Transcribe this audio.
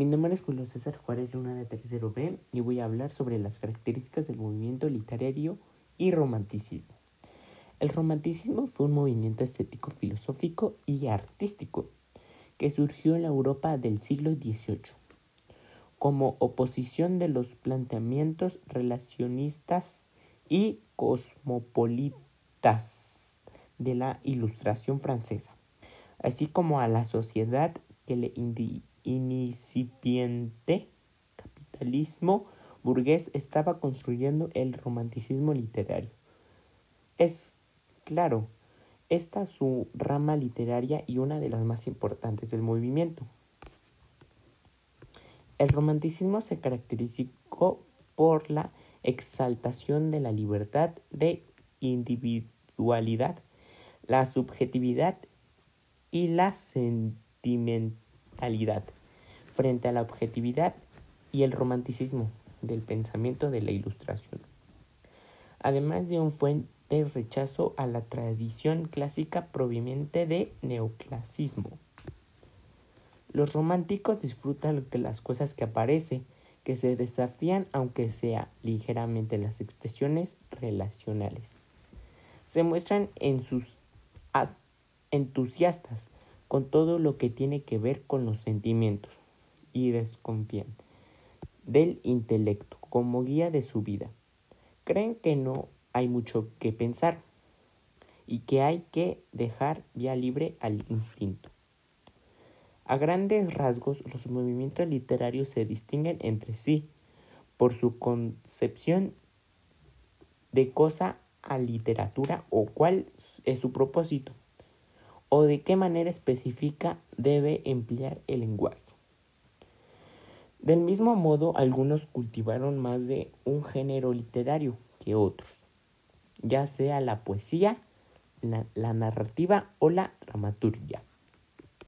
Mi nombre es Julio César Juárez Luna de Tercero B y voy a hablar sobre las características del movimiento literario y romanticismo. El romanticismo fue un movimiento estético, filosófico y artístico que surgió en la Europa del siglo XVIII como oposición de los planteamientos relacionistas y cosmopolitas de la Ilustración francesa, así como a la sociedad que le incipiente capitalismo burgués estaba construyendo el romanticismo literario. Es claro, esta su rama literaria y una de las más importantes del movimiento. El romanticismo se caracterizó por la exaltación de la libertad de individualidad, la subjetividad y la sentimentalidad frente a la objetividad y el romanticismo del pensamiento de la ilustración. Además de un fuerte rechazo a la tradición clásica proveniente de neoclasismo. Los románticos disfrutan de las cosas que aparecen, que se desafían aunque sea ligeramente las expresiones relacionales. Se muestran en sus entusiastas con todo lo que tiene que ver con los sentimientos y desconfían del intelecto como guía de su vida. Creen que no hay mucho que pensar y que hay que dejar vía libre al instinto. A grandes rasgos, los movimientos literarios se distinguen entre sí por su concepción de cosa a literatura o cuál es su propósito, o de qué manera específica debe emplear el lenguaje. Del mismo modo, algunos cultivaron más de un género literario que otros, ya sea la poesía, la, la narrativa o la dramaturgia.